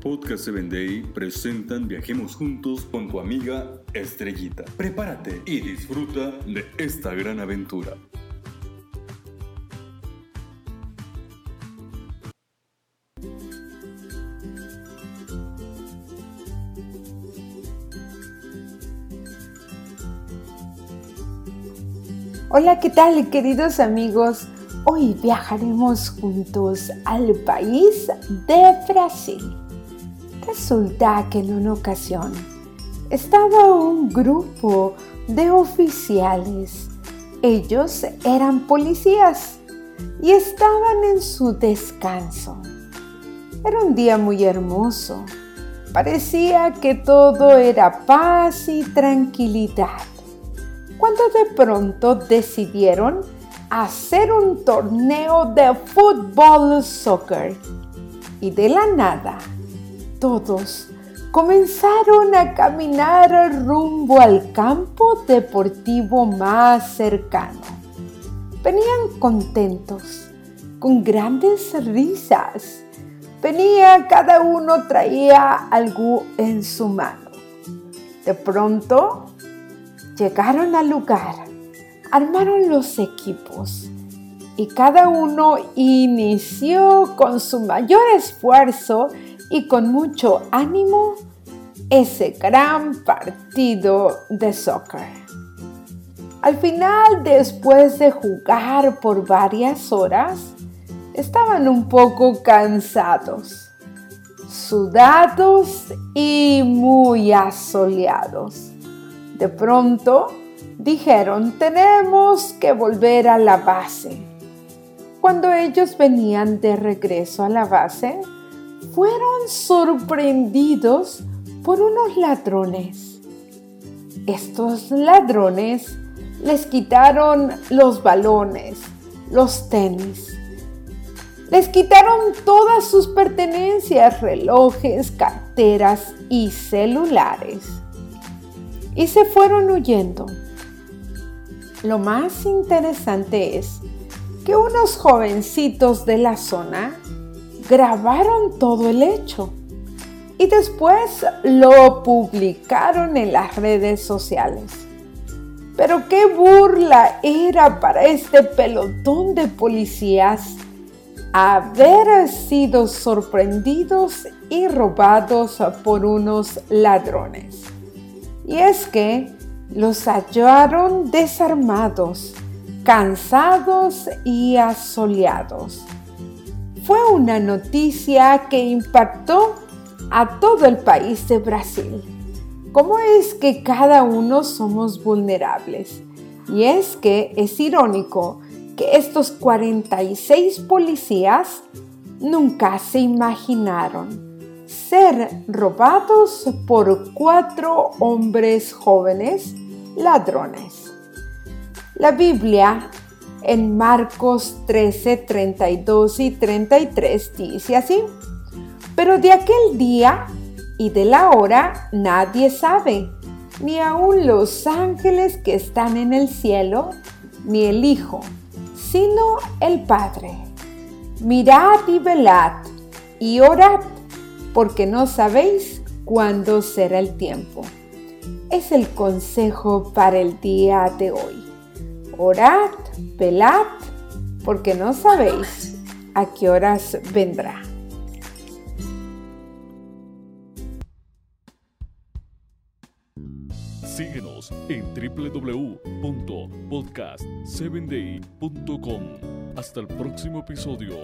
Podcast 7 Day presentan Viajemos Juntos con tu amiga Estrellita. Prepárate y disfruta de esta gran aventura. Hola, ¿qué tal queridos amigos? Hoy viajaremos juntos al país de Brasil. Resulta que en una ocasión estaba un grupo de oficiales. Ellos eran policías y estaban en su descanso. Era un día muy hermoso. Parecía que todo era paz y tranquilidad cuando de pronto decidieron hacer un torneo de fútbol soccer. Y de la nada, todos comenzaron a caminar rumbo al campo deportivo más cercano. Venían contentos, con grandes risas. Venía, cada uno traía algo en su mano. De pronto, Llegaron al lugar, armaron los equipos y cada uno inició con su mayor esfuerzo y con mucho ánimo ese gran partido de soccer. Al final, después de jugar por varias horas, estaban un poco cansados, sudados y muy asoleados. De pronto dijeron, tenemos que volver a la base. Cuando ellos venían de regreso a la base, fueron sorprendidos por unos ladrones. Estos ladrones les quitaron los balones, los tenis. Les quitaron todas sus pertenencias, relojes, carteras y celulares y se fueron huyendo. Lo más interesante es que unos jovencitos de la zona grabaron todo el hecho y después lo publicaron en las redes sociales. Pero qué burla era para este pelotón de policías haber sido sorprendidos y robados por unos ladrones. Y es que los hallaron desarmados, cansados y asoleados. Fue una noticia que impactó a todo el país de Brasil. ¿Cómo es que cada uno somos vulnerables? Y es que es irónico que estos 46 policías nunca se imaginaron ser robados por cuatro hombres jóvenes ladrones. La Biblia en Marcos 13, 32 y 33 dice así, pero de aquel día y de la hora nadie sabe, ni aun los ángeles que están en el cielo, ni el Hijo, sino el Padre. Mirad y velad y orad porque no sabéis cuándo será el tiempo. Es el consejo para el día de hoy. Orad, velad, porque no sabéis a qué horas vendrá. Síguenos en www.podcast7day.com. Hasta el próximo episodio.